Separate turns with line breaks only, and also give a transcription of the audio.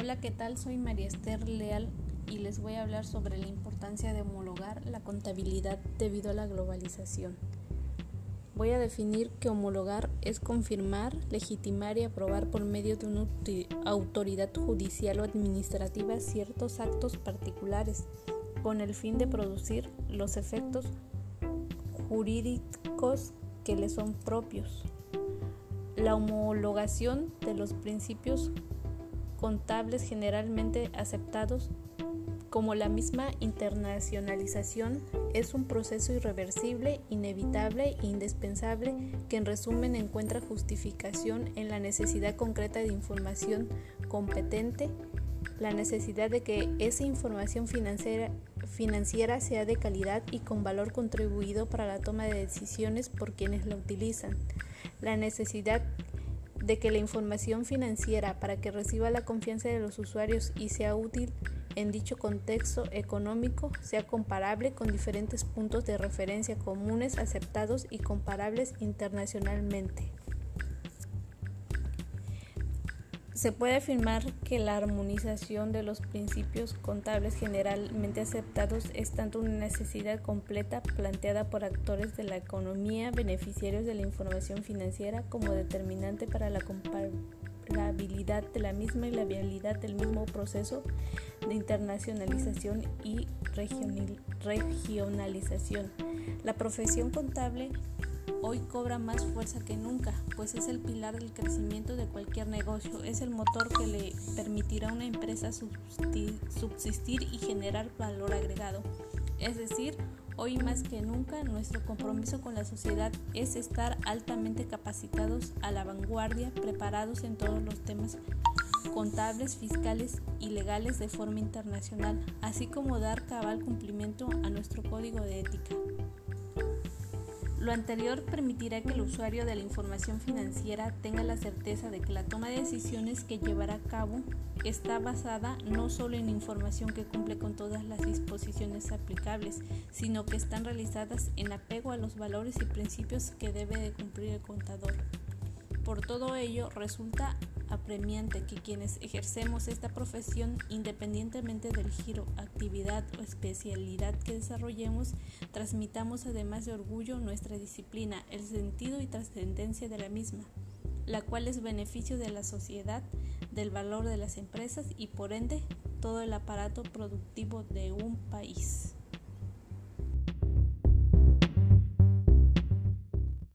Hola, ¿qué tal? Soy María Esther Leal y les voy a hablar sobre la importancia de homologar la contabilidad debido a la globalización. Voy a definir que homologar es confirmar, legitimar y aprobar por medio de una autoridad judicial o administrativa ciertos actos particulares con el fin de producir los efectos jurídicos que le son propios. La homologación de los principios contables generalmente aceptados como la misma internacionalización es un proceso irreversible, inevitable e indispensable que en resumen encuentra justificación en la necesidad concreta de información competente, la necesidad de que esa información financiera, financiera sea de calidad y con valor contribuido para la toma de decisiones por quienes la utilizan, la necesidad de que la información financiera para que reciba la confianza de los usuarios y sea útil en dicho contexto económico sea comparable con diferentes puntos de referencia comunes aceptados y comparables internacionalmente. Se puede afirmar que la armonización de los principios contables generalmente aceptados es tanto una necesidad completa planteada por actores de la economía, beneficiarios de la información financiera, como determinante para la comparabilidad de la misma y la viabilidad del mismo proceso de internacionalización y regionalización. La profesión contable hoy cobra más fuerza que nunca, pues es el pilar del crecimiento de cualquier negocio, es el motor que le permitirá a una empresa subsistir y generar valor agregado. Es decir, hoy más que nunca nuestro compromiso con la sociedad es estar altamente capacitados a la vanguardia, preparados en todos los temas contables, fiscales y legales de forma internacional, así como dar cabal cumplimiento a nuestro código de ética. Lo anterior permitirá que el usuario de la información financiera tenga la certeza de que la toma de decisiones que llevará a cabo está basada no solo en información que cumple con todas las disposiciones aplicables, sino que están realizadas en apego a los valores y principios que debe de cumplir el contador. Por todo ello, resulta apremiante que quienes ejercemos esta profesión, independientemente del giro, actividad o especialidad que desarrollemos, transmitamos además de orgullo nuestra disciplina, el sentido y trascendencia de la misma, la cual es beneficio de la sociedad, del valor de las empresas y por ende todo el aparato productivo de un país.